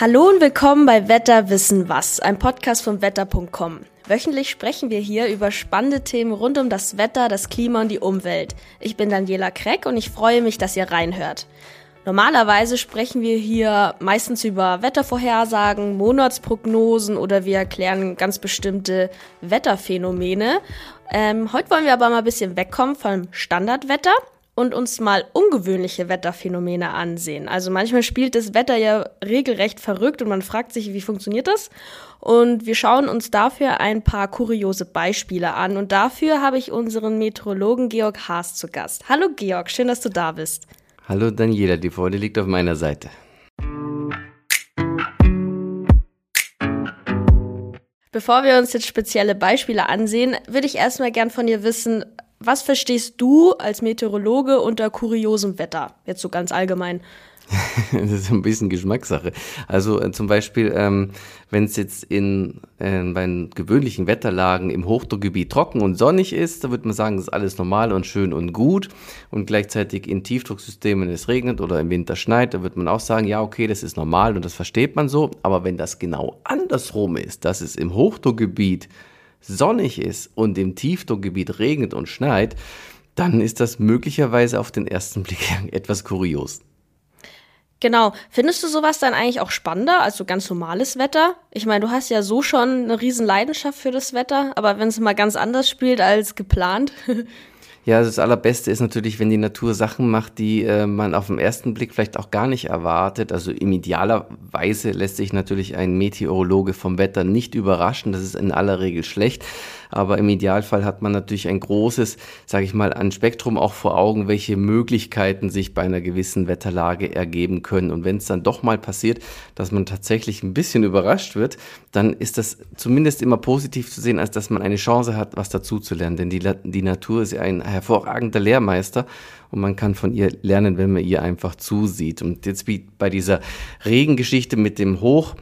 Hallo und willkommen bei Wetter wissen was, ein Podcast von wetter.com. Wöchentlich sprechen wir hier über spannende Themen rund um das Wetter, das Klima und die Umwelt. Ich bin Daniela Kreck und ich freue mich, dass ihr reinhört. Normalerweise sprechen wir hier meistens über Wettervorhersagen, Monatsprognosen oder wir erklären ganz bestimmte Wetterphänomene. Ähm, heute wollen wir aber mal ein bisschen wegkommen vom Standardwetter und uns mal ungewöhnliche Wetterphänomene ansehen. Also manchmal spielt das Wetter ja regelrecht verrückt und man fragt sich, wie funktioniert das? Und wir schauen uns dafür ein paar kuriose Beispiele an. Und dafür habe ich unseren Meteorologen Georg Haas zu Gast. Hallo Georg, schön, dass du da bist. Hallo Daniela, die Freude liegt auf meiner Seite. Bevor wir uns jetzt spezielle Beispiele ansehen, würde ich erstmal gern von dir wissen, was verstehst du als Meteorologe unter kuriosem Wetter? Jetzt so ganz allgemein. das ist ein bisschen Geschmackssache. Also äh, zum Beispiel, ähm, wenn es jetzt in äh, bei gewöhnlichen Wetterlagen im Hochdruckgebiet trocken und sonnig ist, da würde man sagen, ist alles normal und schön und gut. Und gleichzeitig in Tiefdrucksystemen es regnet oder im Winter schneit, da würde man auch sagen, ja okay, das ist normal und das versteht man so. Aber wenn das genau andersrum ist, dass es im Hochdruckgebiet sonnig ist und im Tiefdruckgebiet regnet und schneit, dann ist das möglicherweise auf den ersten Blick etwas kurios. Genau. Findest du sowas dann eigentlich auch spannender als so ganz normales Wetter? Ich meine, du hast ja so schon eine riesen Leidenschaft für das Wetter, aber wenn es mal ganz anders spielt als geplant. Ja, das Allerbeste ist natürlich, wenn die Natur Sachen macht, die äh, man auf den ersten Blick vielleicht auch gar nicht erwartet. Also im idealerweise lässt sich natürlich ein Meteorologe vom Wetter nicht überraschen. Das ist in aller Regel schlecht. Aber im Idealfall hat man natürlich ein großes, sage ich mal, ein Spektrum auch vor Augen, welche Möglichkeiten sich bei einer gewissen Wetterlage ergeben können. Und wenn es dann doch mal passiert, dass man tatsächlich ein bisschen überrascht wird, dann ist das zumindest immer positiv zu sehen, als dass man eine Chance hat, was dazuzulernen. Denn die, die Natur ist ja ein hervorragender Lehrmeister und man kann von ihr lernen, wenn man ihr einfach zusieht. Und jetzt wie bei dieser Regengeschichte mit dem Hoch,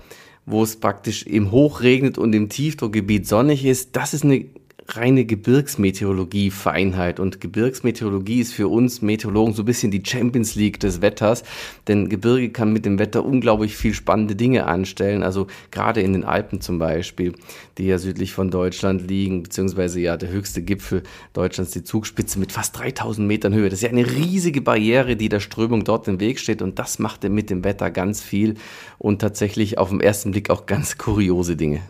wo es praktisch im Hoch regnet und im Tiefdruckgebiet sonnig ist, das ist eine reine Gebirgsmeteorologie-Feinheit. Und Gebirgsmeteorologie ist für uns Meteorologen so ein bisschen die Champions League des Wetters. Denn Gebirge kann mit dem Wetter unglaublich viel spannende Dinge anstellen. Also gerade in den Alpen zum Beispiel, die ja südlich von Deutschland liegen, beziehungsweise ja der höchste Gipfel Deutschlands, die Zugspitze mit fast 3000 Metern Höhe. Das ist ja eine riesige Barriere, die der Strömung dort im Weg steht. Und das macht er mit dem Wetter ganz viel und tatsächlich auf den ersten Blick auch ganz kuriose Dinge.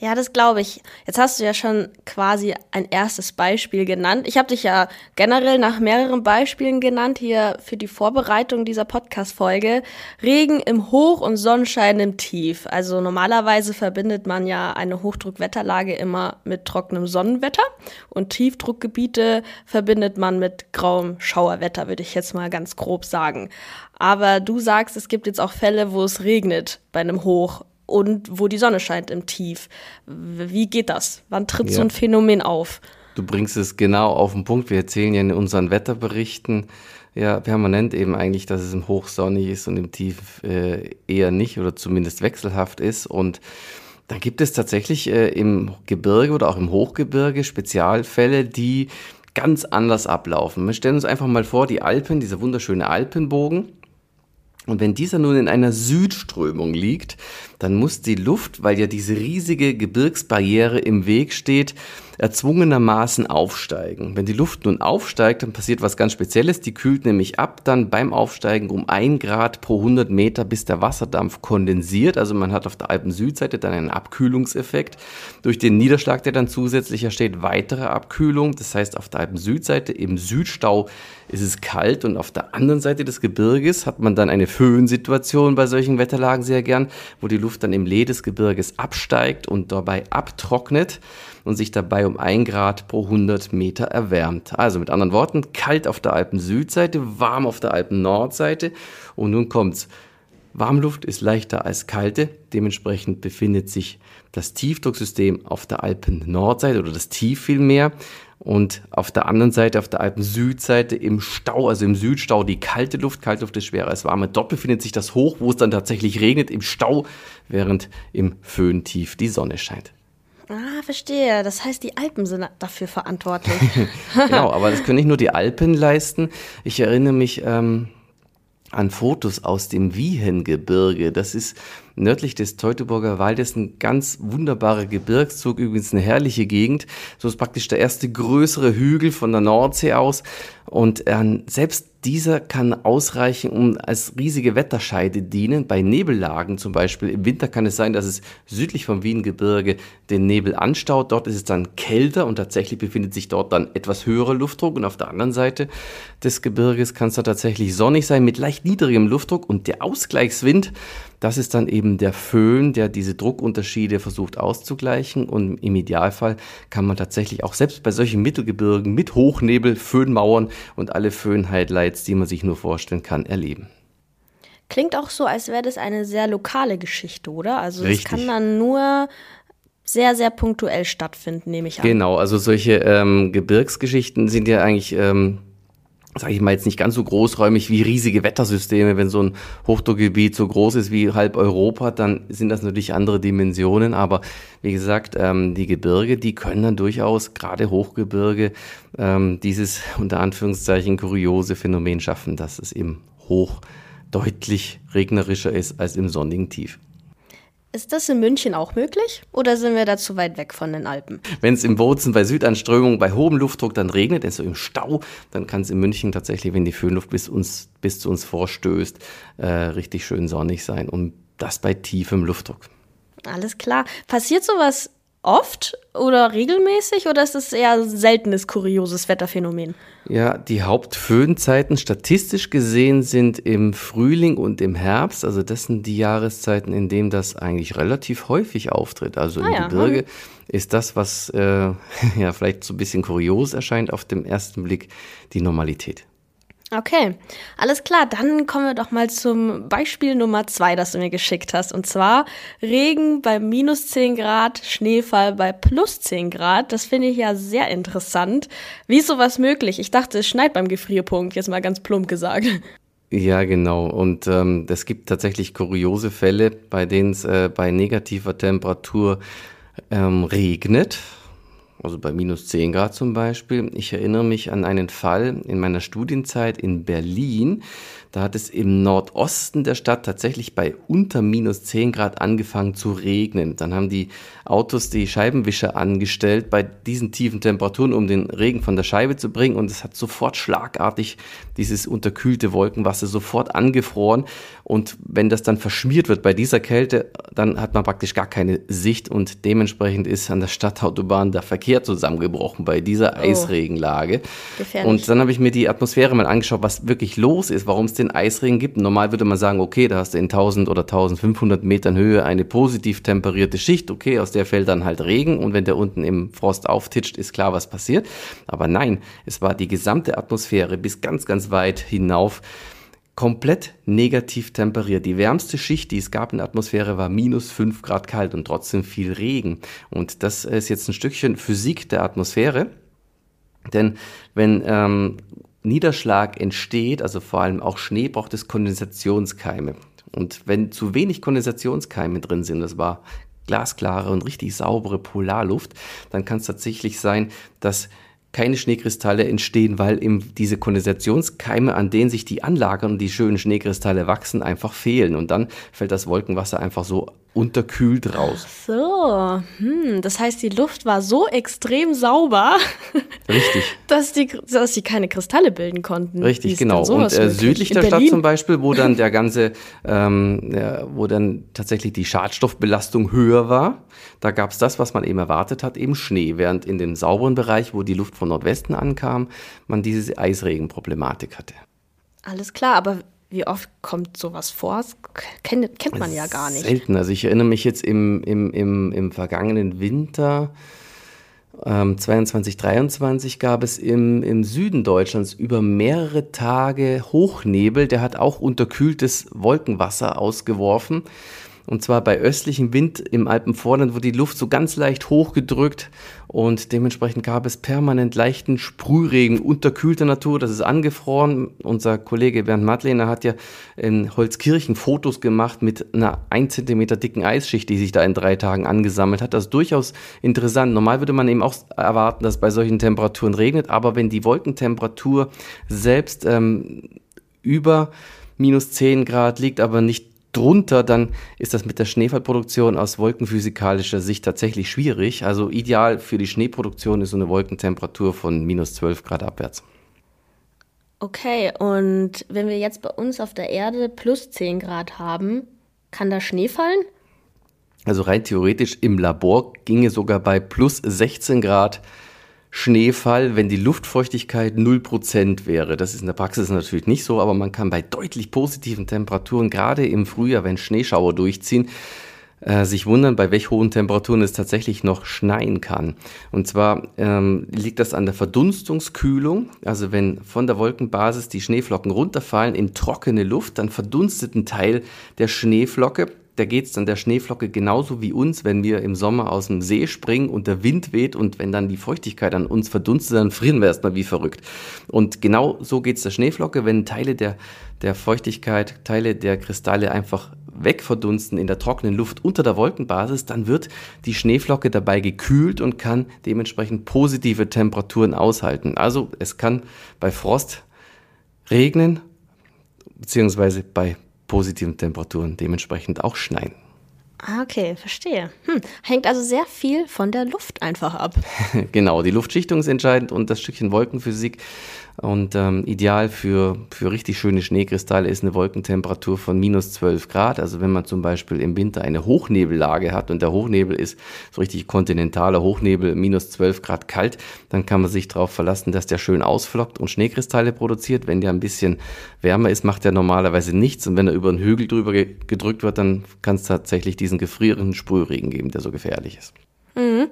Ja, das glaube ich. Jetzt hast du ja schon quasi ein erstes Beispiel genannt. Ich habe dich ja generell nach mehreren Beispielen genannt hier für die Vorbereitung dieser Podcast-Folge. Regen im Hoch und Sonnenschein im Tief. Also normalerweise verbindet man ja eine Hochdruckwetterlage immer mit trockenem Sonnenwetter und Tiefdruckgebiete verbindet man mit grauem Schauerwetter, würde ich jetzt mal ganz grob sagen. Aber du sagst, es gibt jetzt auch Fälle, wo es regnet bei einem Hoch und wo die Sonne scheint im Tief. Wie geht das? Wann tritt ja. so ein Phänomen auf? Du bringst es genau auf den Punkt. Wir erzählen ja in unseren Wetterberichten ja permanent eben eigentlich, dass es im Hoch sonnig ist und im Tief äh, eher nicht oder zumindest wechselhaft ist. Und da gibt es tatsächlich äh, im Gebirge oder auch im Hochgebirge Spezialfälle, die ganz anders ablaufen. Wir stellen uns einfach mal vor, die Alpen, dieser wunderschöne Alpenbogen. Und wenn dieser nun in einer Südströmung liegt, dann muss die Luft, weil ja diese riesige Gebirgsbarriere im Weg steht, erzwungenermaßen aufsteigen. Wenn die Luft nun aufsteigt, dann passiert was ganz Spezielles. Die kühlt nämlich ab dann beim Aufsteigen um ein Grad pro 100 Meter, bis der Wasserdampf kondensiert. Also man hat auf der Alpen-Südseite dann einen Abkühlungseffekt. Durch den Niederschlag, der dann zusätzlich entsteht, weitere Abkühlung. Das heißt, auf der Alpen-Südseite im Südstau ist es kalt und auf der anderen Seite des Gebirges hat man dann eine Föhnsituation bei solchen Wetterlagen sehr gern, wo die Luft dann im Lee des Gebirges absteigt und dabei abtrocknet und sich dabei um ein Grad pro 100 Meter erwärmt. Also mit anderen Worten, kalt auf der Alpen-Südseite, warm auf der Alpen-Nordseite und nun kommt's. Warmluft ist leichter als kalte, dementsprechend befindet sich das Tiefdrucksystem auf der Alpen-Nordseite oder das Tief vielmehr und auf der anderen Seite, auf der Alpen-Südseite im Stau, also im Südstau, die kalte Luft. Kalte Luft ist schwerer als warme. Dort befindet sich das Hoch, wo es dann tatsächlich regnet, im Stau, während im Föhntief die Sonne scheint. Ah, verstehe. Das heißt, die Alpen sind dafür verantwortlich. genau, aber das können nicht nur die Alpen leisten. Ich erinnere mich, ähm, an Fotos aus dem Wiehengebirge. Das ist nördlich des Teutoburger Waldes ein ganz wunderbarer Gebirgszug, übrigens eine herrliche Gegend. So ist praktisch der erste größere Hügel von der Nordsee aus. Und äh, selbst dieser kann ausreichen, um als riesige Wetterscheide dienen. Bei Nebellagen zum Beispiel. Im Winter kann es sein, dass es südlich vom Wiengebirge den Nebel anstaut. Dort ist es dann kälter und tatsächlich befindet sich dort dann etwas höherer Luftdruck. Und auf der anderen Seite des Gebirges kann es da tatsächlich sonnig sein mit leicht niedrigem Luftdruck. Und der Ausgleichswind, das ist dann eben der Föhn, der diese Druckunterschiede versucht auszugleichen. Und im Idealfall kann man tatsächlich auch selbst bei solchen Mittelgebirgen mit Hochnebel, Föhnmauern und alle Föhn-Highlights, die man sich nur vorstellen kann, erleben. Klingt auch so, als wäre das eine sehr lokale Geschichte, oder? Also es kann dann nur sehr, sehr punktuell stattfinden, nehme ich an. Genau, also solche ähm, Gebirgsgeschichten sind ja eigentlich ähm, sage ich mal jetzt nicht ganz so großräumig wie riesige Wettersysteme. Wenn so ein Hochdruckgebiet so groß ist wie halb Europa, dann sind das natürlich andere Dimensionen. Aber wie gesagt, ähm, die Gebirge, die können dann durchaus, gerade Hochgebirge, ähm, dieses unter Anführungszeichen kuriose Phänomen schaffen, dass es eben hoch deutlich regnerischer ist als im sonnigen Tief. Ist das in München auch möglich oder sind wir da zu weit weg von den Alpen? Wenn es im Bozen bei Südanströmung, bei hohem Luftdruck dann regnet, also im Stau, dann kann es in München tatsächlich, wenn die Föhnluft bis, uns, bis zu uns vorstößt, äh, richtig schön sonnig sein und das bei tiefem Luftdruck. Alles klar. Passiert sowas oft oder regelmäßig oder ist es eher seltenes, kurioses Wetterphänomen? Ja, die Hauptföhnzeiten statistisch gesehen sind im Frühling und im Herbst. Also das sind die Jahreszeiten, in denen das eigentlich relativ häufig auftritt. Also ah, im ja. Gebirge hm. ist das, was äh, ja vielleicht so ein bisschen kurios erscheint auf dem ersten Blick, die Normalität. Okay, alles klar. Dann kommen wir doch mal zum Beispiel Nummer zwei, das du mir geschickt hast. Und zwar Regen bei minus 10 Grad, Schneefall bei plus 10 Grad. Das finde ich ja sehr interessant. Wie ist sowas möglich? Ich dachte, es schneit beim Gefrierpunkt, jetzt mal ganz plump gesagt. Ja, genau. Und ähm, es gibt tatsächlich kuriose Fälle, bei denen es äh, bei negativer Temperatur ähm, regnet also bei minus 10 Grad zum Beispiel. Ich erinnere mich an einen Fall in meiner Studienzeit in Berlin. Da hat es im Nordosten der Stadt tatsächlich bei unter minus 10 Grad angefangen zu regnen. Dann haben die Autos die Scheibenwischer angestellt bei diesen tiefen Temperaturen, um den Regen von der Scheibe zu bringen. Und es hat sofort schlagartig dieses unterkühlte Wolkenwasser sofort angefroren. Und wenn das dann verschmiert wird bei dieser Kälte, dann hat man praktisch gar keine Sicht und dementsprechend ist an der Stadtautobahn der Verkehr zusammengebrochen bei dieser oh. Eisregenlage. Gefährlich. Und dann habe ich mir die Atmosphäre mal angeschaut, was wirklich los ist, warum es den Eisregen gibt. Normal würde man sagen, okay, da hast du in 1000 oder 1500 Metern Höhe eine positiv temperierte Schicht. Okay, aus der fällt dann halt Regen und wenn der unten im Frost auftitscht, ist klar, was passiert. Aber nein, es war die gesamte Atmosphäre bis ganz, ganz weit hinauf komplett negativ temperiert. Die wärmste Schicht, die es gab in der Atmosphäre, war minus 5 Grad kalt und trotzdem viel Regen. Und das ist jetzt ein Stückchen Physik der Atmosphäre. Denn wenn ähm, Niederschlag entsteht, also vor allem auch Schnee, braucht es Kondensationskeime. Und wenn zu wenig Kondensationskeime drin sind, das war glasklare und richtig saubere Polarluft, dann kann es tatsächlich sein, dass keine Schneekristalle entstehen, weil eben diese Kondensationskeime, an denen sich die anlagern und die schönen Schneekristalle wachsen, einfach fehlen. Und dann fällt das Wolkenwasser einfach so unterkühlt raus. Ach so, hm, das heißt, die Luft war so extrem sauber, Richtig. dass die, dass die keine Kristalle bilden konnten. Richtig, genau. Und äh, südlich der Stadt zum Beispiel, wo dann der ganze, ähm, ja, wo dann tatsächlich die Schadstoffbelastung höher war, da gab es das, was man eben erwartet hat, eben Schnee, während in dem sauberen Bereich, wo die Luft von Nordwesten ankam, man diese Eisregenproblematik hatte. Alles klar, aber wie oft kommt sowas vor? Das kennt, kennt man ja gar nicht. Selten. Also ich erinnere mich jetzt im, im, im, im vergangenen Winter, ähm, 22, 23 gab es im, im Süden Deutschlands über mehrere Tage Hochnebel. Der hat auch unterkühltes Wolkenwasser ausgeworfen. Und zwar bei östlichem Wind im Alpenvorland wurde die Luft so ganz leicht hochgedrückt und dementsprechend gab es permanent leichten Sprühregen unterkühlter Natur. Das ist angefroren. Unser Kollege Bernd Madlener hat ja in Holzkirchen Fotos gemacht mit einer 1 cm dicken Eisschicht, die sich da in drei Tagen angesammelt hat. Das ist durchaus interessant. Normal würde man eben auch erwarten, dass bei solchen Temperaturen regnet, aber wenn die Wolkentemperatur selbst ähm, über minus 10 Grad, liegt aber nicht drunter, dann ist das mit der Schneefallproduktion aus wolkenphysikalischer Sicht tatsächlich schwierig. Also ideal für die Schneeproduktion ist so eine Wolkentemperatur von minus 12 Grad abwärts. Okay, und wenn wir jetzt bei uns auf der Erde plus 10 Grad haben, kann da Schnee fallen? Also rein theoretisch im Labor ginge sogar bei plus 16 Grad Schneefall, wenn die Luftfeuchtigkeit 0% wäre. Das ist in der Praxis natürlich nicht so, aber man kann bei deutlich positiven Temperaturen, gerade im Frühjahr, wenn Schneeschauer durchziehen, äh, sich wundern, bei welch hohen Temperaturen es tatsächlich noch schneien kann. Und zwar ähm, liegt das an der Verdunstungskühlung. Also wenn von der Wolkenbasis die Schneeflocken runterfallen in trockene Luft, dann verdunstet ein Teil der Schneeflocke da geht es dann der Schneeflocke genauso wie uns, wenn wir im Sommer aus dem See springen und der Wind weht und wenn dann die Feuchtigkeit an uns verdunstet, dann frieren wir erstmal wie verrückt. Und genau so geht es der Schneeflocke, wenn Teile der, der Feuchtigkeit, Teile der Kristalle einfach wegverdunsten in der trockenen Luft unter der Wolkenbasis, dann wird die Schneeflocke dabei gekühlt und kann dementsprechend positive Temperaturen aushalten. Also es kann bei Frost regnen, beziehungsweise bei positiven Temperaturen dementsprechend auch schneien. Ah, okay, verstehe. Hm, hängt also sehr viel von der Luft einfach ab. genau, die Luftschichtung ist entscheidend und das Stückchen Wolkenphysik und ähm, ideal für, für richtig schöne Schneekristalle ist eine Wolkentemperatur von minus 12 Grad. Also wenn man zum Beispiel im Winter eine Hochnebellage hat und der Hochnebel ist so richtig kontinentaler Hochnebel, minus 12 Grad kalt, dann kann man sich darauf verlassen, dass der schön ausflockt und Schneekristalle produziert. Wenn der ein bisschen wärmer ist, macht er normalerweise nichts. Und wenn er über einen Hügel drüber gedrückt wird, dann kann es tatsächlich diesen gefrierenden Sprühregen geben, der so gefährlich ist. Mhm.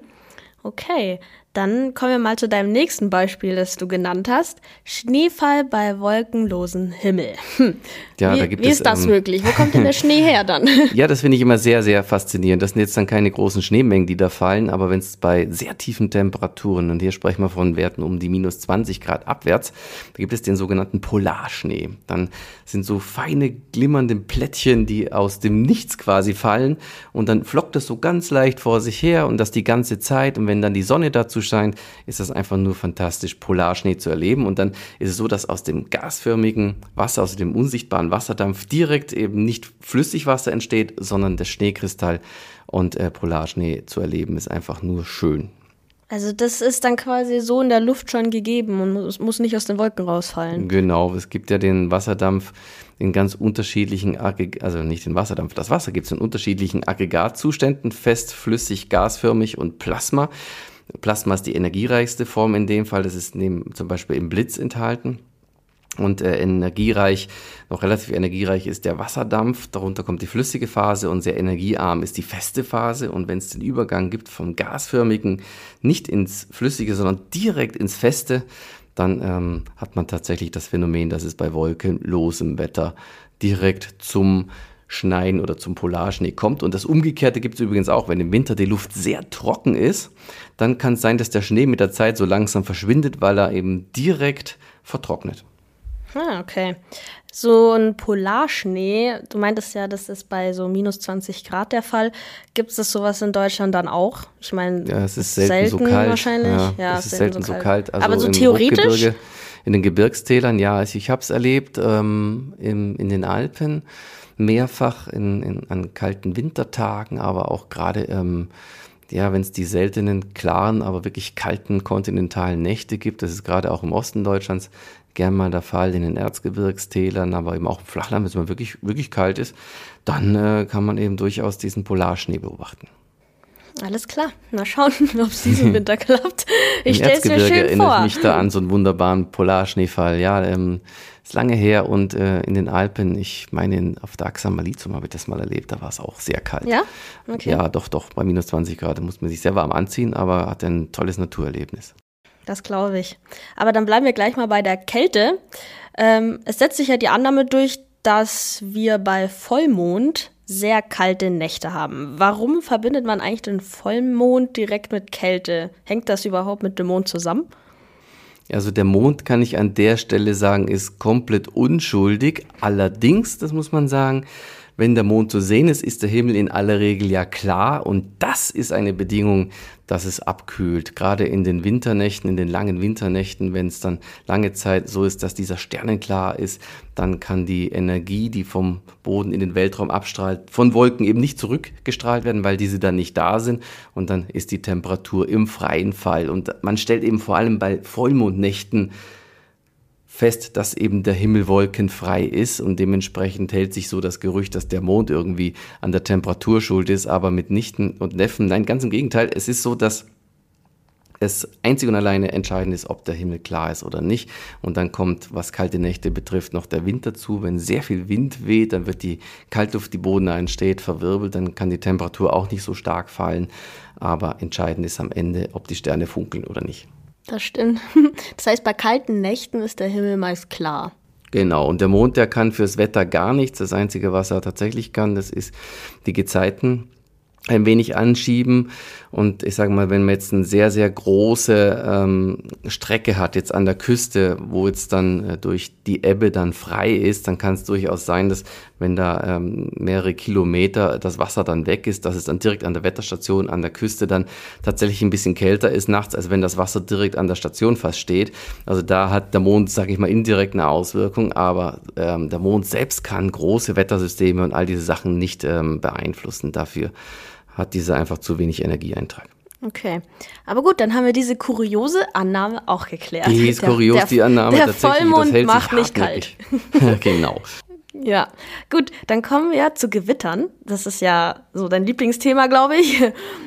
Okay, dann kommen wir mal zu deinem nächsten Beispiel, das du genannt hast. Schneefall bei wolkenlosen Himmel. Hm. Ja, wie, da gibt wie es, ist das ähm, möglich? Wo kommt denn der Schnee her dann? ja, das finde ich immer sehr, sehr faszinierend. Das sind jetzt dann keine großen Schneemengen, die da fallen, aber wenn es bei sehr tiefen Temperaturen, und hier sprechen wir von Werten um die minus 20 Grad abwärts, da gibt es den sogenannten Polarschnee. Dann sind so feine, glimmernde Plättchen, die aus dem Nichts quasi fallen und dann flockt es so ganz leicht vor sich her und das die ganze Zeit. Und wenn dann die Sonne dazu scheint, ist das einfach nur fantastisch, Polarschnee zu erleben. Und dann ist es so, dass aus dem gasförmigen Wasser, aus dem unsichtbaren Wasserdampf direkt eben nicht Flüssigwasser entsteht, sondern der Schneekristall. Und äh, Polarschnee zu erleben ist einfach nur schön. Also das ist dann quasi so in der Luft schon gegeben und muss, muss nicht aus den Wolken rausfallen. Genau, es gibt ja den Wasserdampf in ganz unterschiedlichen, Aggregaten, also nicht den Wasserdampf, das Wasser gibt es in unterschiedlichen Aggregatzuständen, fest, flüssig, gasförmig und Plasma. Plasma ist die energiereichste Form in dem Fall. Das ist neben, zum Beispiel im Blitz enthalten. Und äh, energiereich, noch relativ energiereich ist der Wasserdampf, darunter kommt die flüssige Phase und sehr energiearm ist die feste Phase. Und wenn es den Übergang gibt vom gasförmigen nicht ins flüssige, sondern direkt ins feste, dann ähm, hat man tatsächlich das Phänomen, dass es bei wolkenlosem Wetter direkt zum Schneien oder zum Polarschnee kommt. Und das Umgekehrte gibt es übrigens auch, wenn im Winter die Luft sehr trocken ist, dann kann es sein, dass der Schnee mit der Zeit so langsam verschwindet, weil er eben direkt vertrocknet. Ah, okay. So ein Polarschnee, du meintest ja, das ist bei so minus 20 Grad der Fall. Gibt es das sowas in Deutschland dann auch? Ich meine, ja, es ist selten, selten so kalt. wahrscheinlich. Ja, ja es ist selten, selten so kalt. kalt. Also Aber so theoretisch? In den Gebirgstälern, ja, also ich habe es erlebt ähm, im, in den Alpen mehrfach in, in, an kalten Wintertagen, aber auch gerade, ähm, ja, wenn es die seltenen, klaren, aber wirklich kalten kontinentalen Nächte gibt, das ist gerade auch im Osten Deutschlands gern mal der Fall, in den Erzgebirgstälern, aber eben auch im Flachland, wenn es mal wirklich, wirklich kalt ist, dann äh, kann man eben durchaus diesen Polarschnee beobachten. Alles klar. Mal schauen, ob es diesen Winter klappt. Ich stelle es mir schön erinnere vor. mich da an so einen wunderbaren Polarschneefall. Ja, ähm, ist lange her und äh, in den Alpen, ich meine, in, auf der Axamalizum habe ich das mal erlebt, da war es auch sehr kalt. Ja? Okay. Ja, doch, doch, bei minus 20 Grad muss man sich sehr warm anziehen, aber hat ein tolles Naturerlebnis. Das glaube ich. Aber dann bleiben wir gleich mal bei der Kälte. Ähm, es setzt sich ja die Annahme durch, dass wir bei Vollmond sehr kalte Nächte haben. Warum verbindet man eigentlich den Vollmond direkt mit Kälte? Hängt das überhaupt mit dem Mond zusammen? Also der Mond, kann ich an der Stelle sagen, ist komplett unschuldig. Allerdings, das muss man sagen, wenn der Mond zu sehen ist, ist der Himmel in aller Regel ja klar und das ist eine Bedingung, dass es abkühlt. Gerade in den Winternächten, in den langen Winternächten, wenn es dann lange Zeit so ist, dass dieser Sternenklar ist, dann kann die Energie, die vom Boden in den Weltraum abstrahlt, von Wolken eben nicht zurückgestrahlt werden, weil diese dann nicht da sind und dann ist die Temperatur im freien Fall. Und man stellt eben vor allem bei Vollmondnächten fest, dass eben der Himmel wolkenfrei ist und dementsprechend hält sich so das Gerücht, dass der Mond irgendwie an der Temperatur schuld ist, aber mit Nichten und Neffen. Nein, ganz im Gegenteil. Es ist so, dass es einzig und alleine entscheidend ist, ob der Himmel klar ist oder nicht. Und dann kommt, was kalte Nächte betrifft, noch der Wind dazu. Wenn sehr viel Wind weht, dann wird die Kaltluft, die Boden entsteht, verwirbelt, dann kann die Temperatur auch nicht so stark fallen. Aber entscheidend ist am Ende, ob die Sterne funkeln oder nicht. Das stimmt. Das heißt, bei kalten Nächten ist der Himmel meist klar. Genau, und der Mond, der kann fürs Wetter gar nichts. Das Einzige, was er tatsächlich kann, das ist die Gezeiten ein wenig anschieben. Und ich sage mal, wenn man jetzt eine sehr, sehr große ähm, Strecke hat, jetzt an der Küste, wo jetzt dann äh, durch die Ebbe dann frei ist, dann kann es durchaus sein, dass wenn da ähm, mehrere Kilometer das Wasser dann weg ist, dass es dann direkt an der Wetterstation an der Küste dann tatsächlich ein bisschen kälter ist nachts, als wenn das Wasser direkt an der Station fast steht. Also da hat der Mond, sage ich mal, indirekt eine Auswirkung, aber ähm, der Mond selbst kann große Wettersysteme und all diese Sachen nicht ähm, beeinflussen. Dafür hat dieser einfach zu wenig Energieeintrag. Okay. Aber gut, dann haben wir diese kuriose Annahme auch geklärt. Die ist der, kurios, der, die Annahme der tatsächlich. Vollmond das hält macht nicht kalt. genau. Ja, gut, dann kommen wir zu Gewittern. Das ist ja so dein Lieblingsthema, glaube ich.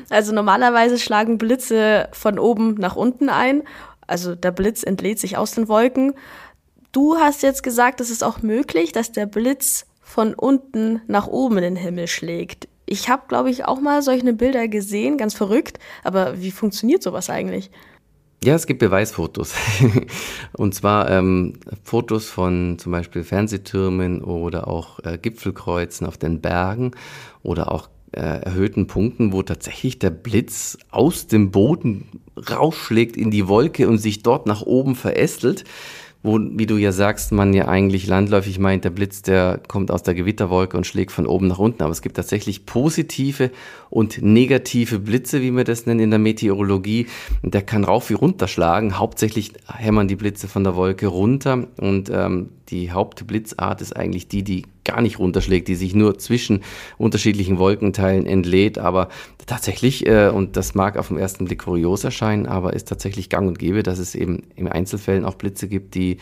Also normalerweise schlagen Blitze von oben nach unten ein. Also der Blitz entlädt sich aus den Wolken. Du hast jetzt gesagt, es ist auch möglich, dass der Blitz von unten nach oben in den Himmel schlägt. Ich habe, glaube ich, auch mal solche Bilder gesehen, ganz verrückt. Aber wie funktioniert sowas eigentlich? Ja, es gibt Beweisfotos. und zwar ähm, Fotos von zum Beispiel Fernsehtürmen oder auch äh, Gipfelkreuzen auf den Bergen oder auch äh, erhöhten Punkten, wo tatsächlich der Blitz aus dem Boden rausschlägt in die Wolke und sich dort nach oben verästelt wo, wie du ja sagst, man ja eigentlich landläufig meint, der Blitz, der kommt aus der Gewitterwolke und schlägt von oben nach unten. Aber es gibt tatsächlich positive und negative Blitze, wie wir das nennen in der Meteorologie. Der kann rauf wie runter schlagen. Hauptsächlich hämmern die Blitze von der Wolke runter. Und ähm, die Hauptblitzart ist eigentlich die, die gar nicht runterschlägt, die sich nur zwischen unterschiedlichen Wolkenteilen entlädt. Aber tatsächlich, äh, und das mag auf den ersten Blick kurios erscheinen, aber ist tatsächlich gang und gäbe, dass es eben in Einzelfällen auch Blitze gibt, die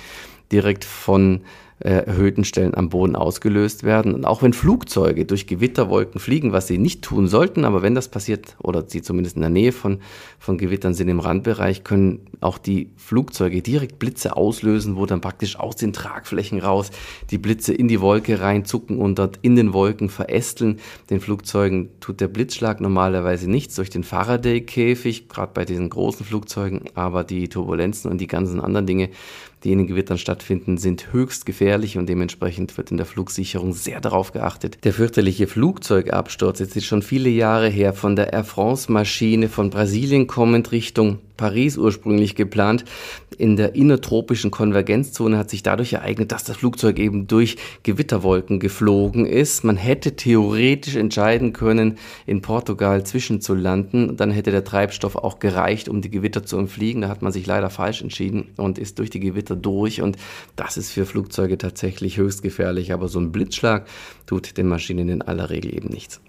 direkt von erhöhten Stellen am Boden ausgelöst werden. Und auch wenn Flugzeuge durch Gewitterwolken fliegen, was sie nicht tun sollten, aber wenn das passiert oder sie zumindest in der Nähe von, von Gewittern sind im Randbereich, können auch die Flugzeuge direkt Blitze auslösen, wo dann praktisch aus den Tragflächen raus die Blitze in die Wolke reinzucken und dort in den Wolken verästeln. Den Flugzeugen tut der Blitzschlag normalerweise nichts durch den Faraday-Käfig, gerade bei diesen großen Flugzeugen, aber die Turbulenzen und die ganzen anderen Dinge, die in den Gewittern stattfinden, sind höchst gefährlich und dementsprechend wird in der Flugsicherung sehr darauf geachtet. Der fürchterliche Flugzeugabsturz, jetzt ist schon viele Jahre her, von der Air France Maschine von Brasilien kommend Richtung Paris ursprünglich geplant. In der innertropischen Konvergenzzone hat sich dadurch ereignet, dass das Flugzeug eben durch Gewitterwolken geflogen ist. Man hätte theoretisch entscheiden können, in Portugal zwischenzulanden. Dann hätte der Treibstoff auch gereicht, um die Gewitter zu entfliegen. Da hat man sich leider falsch entschieden und ist durch die Gewitter durch. Und das ist für Flugzeuge tatsächlich höchst gefährlich. Aber so ein Blitzschlag tut den Maschinen in aller Regel eben nichts.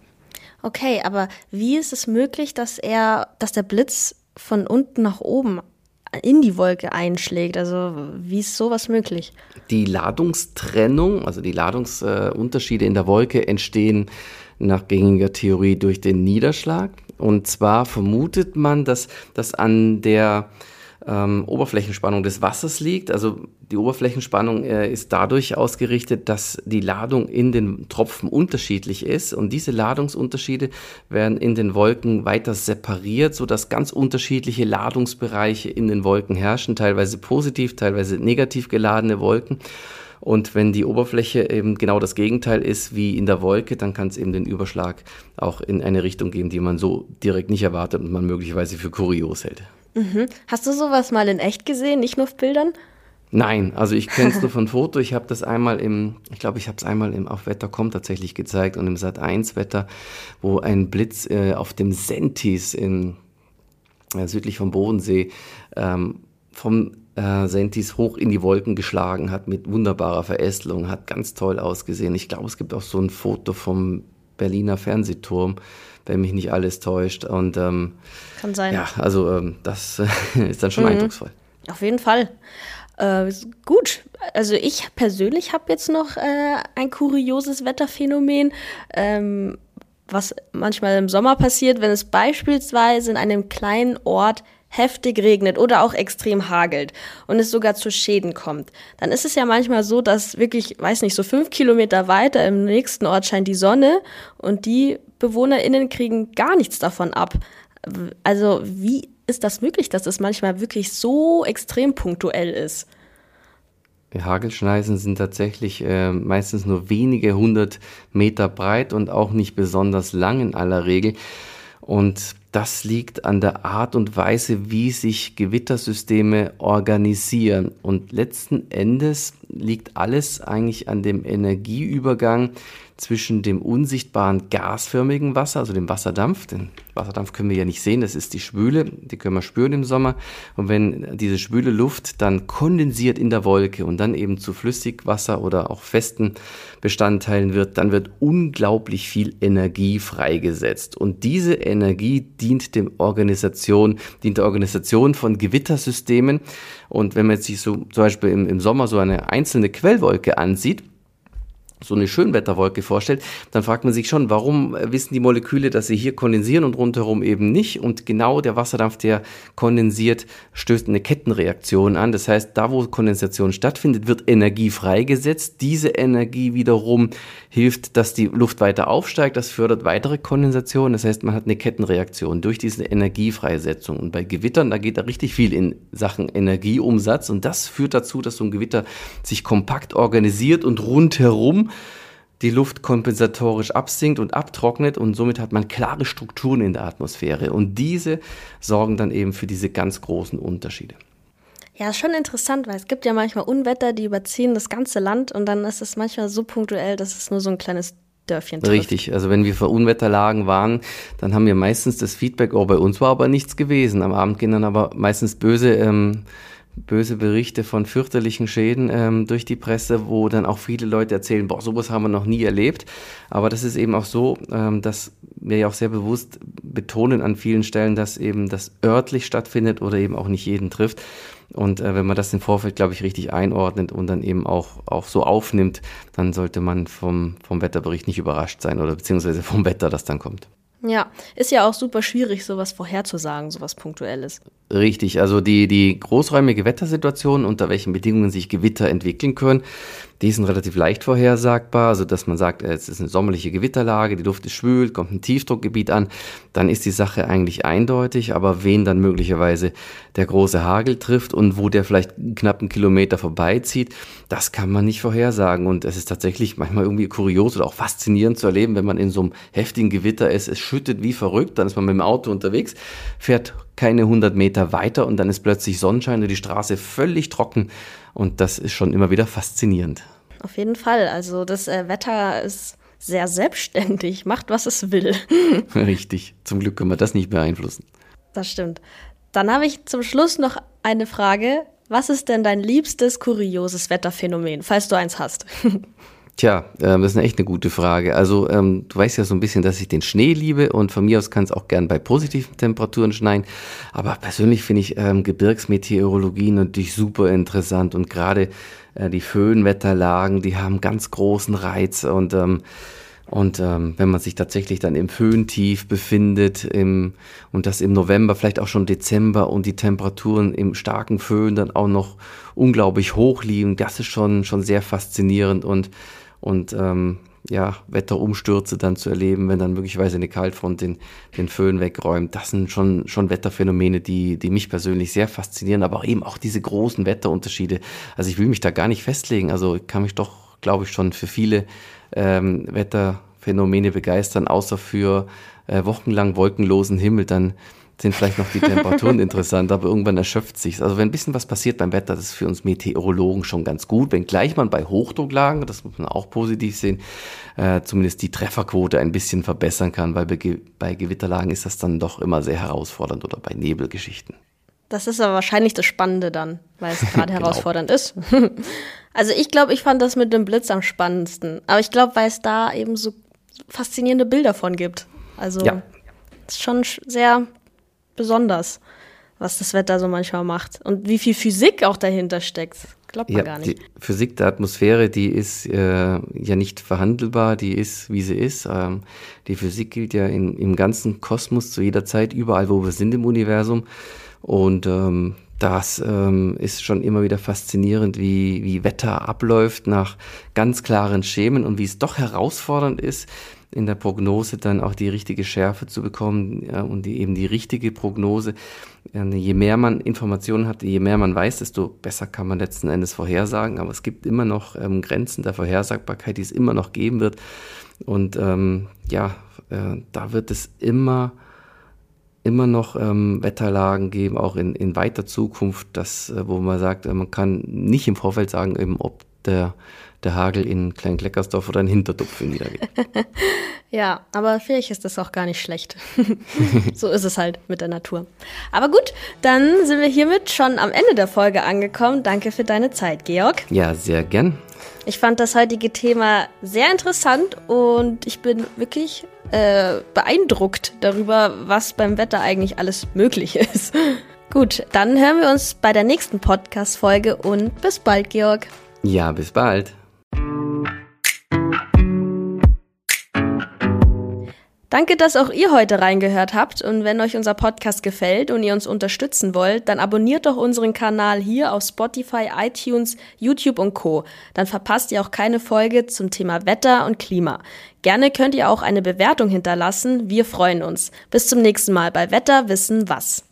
Okay, aber wie ist es möglich, dass er, dass der Blitz von unten nach oben in die Wolke einschlägt. Also wie ist sowas möglich? Die Ladungstrennung, also die Ladungsunterschiede in der Wolke entstehen nach gängiger Theorie durch den Niederschlag. Und zwar vermutet man, dass das an der ähm, Oberflächenspannung des Wassers liegt. Also die Oberflächenspannung äh, ist dadurch ausgerichtet, dass die Ladung in den Tropfen unterschiedlich ist und diese Ladungsunterschiede werden in den Wolken weiter separiert, sodass ganz unterschiedliche Ladungsbereiche in den Wolken herrschen, teilweise positiv, teilweise negativ geladene Wolken. Und wenn die Oberfläche eben genau das Gegenteil ist wie in der Wolke, dann kann es eben den Überschlag auch in eine Richtung geben, die man so direkt nicht erwartet und man möglicherweise für kurios hält. Mhm. Hast du sowas mal in echt gesehen, nicht nur auf Bildern? Nein, also ich kenne es nur von Foto. Ich habe das einmal im, ich glaube, ich habe es einmal im auf Wetter.com tatsächlich gezeigt und im Sat 1 Wetter, wo ein Blitz äh, auf dem Sentis in äh, südlich vom Bodensee ähm, vom äh, Sentis hoch in die Wolken geschlagen hat mit wunderbarer Verästelung, hat ganz toll ausgesehen. Ich glaube, es gibt auch so ein Foto vom Berliner Fernsehturm, wenn mich nicht alles täuscht. Und ähm, kann sein. Ja, also ähm, das ist dann schon mhm. eindrucksvoll. Auf jeden Fall. Äh, gut, also ich persönlich habe jetzt noch äh, ein kurioses Wetterphänomen, ähm, was manchmal im Sommer passiert, wenn es beispielsweise in einem kleinen Ort heftig regnet oder auch extrem hagelt und es sogar zu Schäden kommt, dann ist es ja manchmal so, dass wirklich, weiß nicht, so fünf Kilometer weiter im nächsten Ort scheint die Sonne und die BewohnerInnen kriegen gar nichts davon ab. Also wie ist das möglich, dass es manchmal wirklich so extrem punktuell ist? Hagelschneisen sind tatsächlich äh, meistens nur wenige hundert Meter breit und auch nicht besonders lang in aller Regel. Und das liegt an der Art und Weise, wie sich Gewittersysteme organisieren. Und letzten Endes liegt alles eigentlich an dem Energieübergang zwischen dem unsichtbaren gasförmigen Wasser, also dem Wasserdampf. Den Wasserdampf können wir ja nicht sehen, das ist die Spüle, die können wir spüren im Sommer. Und wenn diese Spüle Luft dann kondensiert in der Wolke und dann eben zu Flüssigwasser oder auch festen Bestandteilen wird, dann wird unglaublich viel Energie freigesetzt. Und diese Energie dient dem Organisation, dient der Organisation von Gewittersystemen. Und wenn man jetzt sich so zum Beispiel im, im Sommer so eine einzelne Quellwolke ansieht, so eine Schönwetterwolke vorstellt, dann fragt man sich schon, warum wissen die Moleküle, dass sie hier kondensieren und rundherum eben nicht? Und genau der Wasserdampf, der kondensiert, stößt eine Kettenreaktion an. Das heißt, da wo Kondensation stattfindet, wird Energie freigesetzt. Diese Energie wiederum hilft, dass die Luft weiter aufsteigt. Das fördert weitere Kondensation. Das heißt, man hat eine Kettenreaktion durch diese Energiefreisetzung. Und bei Gewittern, da geht da richtig viel in Sachen Energieumsatz. Und das führt dazu, dass so ein Gewitter sich kompakt organisiert und rundherum die Luft kompensatorisch absinkt und abtrocknet und somit hat man klare Strukturen in der Atmosphäre und diese sorgen dann eben für diese ganz großen Unterschiede. Ja, ist schon interessant, weil es gibt ja manchmal Unwetter, die überziehen das ganze Land und dann ist es manchmal so punktuell, dass es nur so ein kleines Dörfchen trifft. Richtig, also wenn wir vor Unwetterlagen waren, dann haben wir meistens das Feedback, oh, bei uns war aber nichts gewesen. Am Abend gehen dann aber meistens böse ähm, böse Berichte von fürchterlichen Schäden ähm, durch die Presse, wo dann auch viele Leute erzählen, boah, sowas haben wir noch nie erlebt. Aber das ist eben auch so, ähm, dass wir ja auch sehr bewusst betonen an vielen Stellen, dass eben das örtlich stattfindet oder eben auch nicht jeden trifft. Und äh, wenn man das im Vorfeld, glaube ich, richtig einordnet und dann eben auch, auch so aufnimmt, dann sollte man vom, vom Wetterbericht nicht überrascht sein oder beziehungsweise vom Wetter, das dann kommt. Ja, ist ja auch super schwierig, sowas vorherzusagen, sowas Punktuelles. Richtig, also die, die großräumige Wettersituation, unter welchen Bedingungen sich Gewitter entwickeln können, die sind relativ leicht vorhersagbar, also dass man sagt, es ist eine sommerliche Gewitterlage, die Luft ist schwül, kommt ein Tiefdruckgebiet an, dann ist die Sache eigentlich eindeutig, aber wen dann möglicherweise der große Hagel trifft und wo der vielleicht knapp einen Kilometer vorbeizieht, das kann man nicht vorhersagen. Und es ist tatsächlich manchmal irgendwie kurios oder auch faszinierend zu erleben, wenn man in so einem heftigen Gewitter ist, es schüttet wie verrückt, dann ist man mit dem Auto unterwegs, fährt keine 100 Meter weiter und dann ist plötzlich Sonnenschein und die Straße völlig trocken und das ist schon immer wieder faszinierend. Auf jeden Fall. Also das äh, Wetter ist sehr selbstständig, macht, was es will. Richtig. Zum Glück können wir das nicht beeinflussen. Das stimmt. Dann habe ich zum Schluss noch eine Frage. Was ist denn dein liebstes kurioses Wetterphänomen, falls du eins hast? Tja, ähm, das ist echt eine gute Frage. Also ähm, du weißt ja so ein bisschen, dass ich den Schnee liebe und von mir aus kann es auch gern bei positiven Temperaturen schneien. Aber persönlich finde ich ähm, Gebirgsmeteorologie natürlich super interessant und gerade äh, die Föhnwetterlagen, die haben ganz großen Reiz und ähm, und ähm, wenn man sich tatsächlich dann im Föhntief befindet im, und das im November, vielleicht auch schon Dezember und die Temperaturen im starken Föhn dann auch noch unglaublich hoch liegen, das ist schon, schon sehr faszinierend und und ähm, ja, Wetterumstürze dann zu erleben, wenn dann möglicherweise eine Kaltfront den, den Föhn wegräumt. Das sind schon, schon Wetterphänomene, die, die mich persönlich sehr faszinieren, aber eben auch diese großen Wetterunterschiede. Also ich will mich da gar nicht festlegen. Also ich kann mich doch, glaube ich, schon für viele ähm, Wetterphänomene begeistern, außer für äh, wochenlang wolkenlosen Himmel, dann sind vielleicht noch die Temperaturen interessant, aber irgendwann erschöpft sich Also wenn ein bisschen was passiert beim Wetter, das ist für uns Meteorologen schon ganz gut. Wenngleich man bei Hochdrucklagen, das muss man auch positiv sehen, äh, zumindest die Trefferquote ein bisschen verbessern kann, weil bei, bei Gewitterlagen ist das dann doch immer sehr herausfordernd oder bei Nebelgeschichten. Das ist aber wahrscheinlich das Spannende dann, weil es gerade genau. herausfordernd ist. also ich glaube, ich fand das mit dem Blitz am spannendsten. Aber ich glaube, weil es da eben so faszinierende Bilder von gibt. Also ja. ist schon sehr besonders, was das Wetter so manchmal macht. Und wie viel Physik auch dahinter steckt. Glaubt man ja, gar nicht. Die Physik der Atmosphäre, die ist äh, ja nicht verhandelbar, die ist, wie sie ist. Ähm, die Physik gilt ja in, im ganzen Kosmos zu jeder Zeit, überall, wo wir sind im Universum. Und ähm, das ähm, ist schon immer wieder faszinierend, wie, wie Wetter abläuft nach ganz klaren Schemen und wie es doch herausfordernd ist, in der Prognose dann auch die richtige Schärfe zu bekommen ja, und die, eben die richtige Prognose. Je mehr man Informationen hat, je mehr man weiß, desto besser kann man letzten Endes vorhersagen. Aber es gibt immer noch ähm, Grenzen der Vorhersagbarkeit, die es immer noch geben wird. Und ähm, ja, äh, da wird es immer immer noch ähm, Wetterlagen geben, auch in, in weiter Zukunft, das, äh, wo man sagt, äh, man kann nicht im Vorfeld sagen, eben, ob der, der Hagel in Kleinkleckersdorf oder in Hinterdupf niedergeht. ja, aber vielleicht ist das auch gar nicht schlecht. so ist es halt mit der Natur. Aber gut, dann sind wir hiermit schon am Ende der Folge angekommen. Danke für deine Zeit, Georg. Ja, sehr gern. Ich fand das heutige Thema sehr interessant und ich bin wirklich äh, beeindruckt darüber, was beim Wetter eigentlich alles möglich ist. Gut, dann hören wir uns bei der nächsten Podcast-Folge und bis bald, Georg. Ja, bis bald. Danke, dass auch ihr heute reingehört habt. Und wenn euch unser Podcast gefällt und ihr uns unterstützen wollt, dann abonniert doch unseren Kanal hier auf Spotify, iTunes, YouTube und Co. Dann verpasst ihr auch keine Folge zum Thema Wetter und Klima. Gerne könnt ihr auch eine Bewertung hinterlassen. Wir freuen uns. Bis zum nächsten Mal bei Wetter wissen was.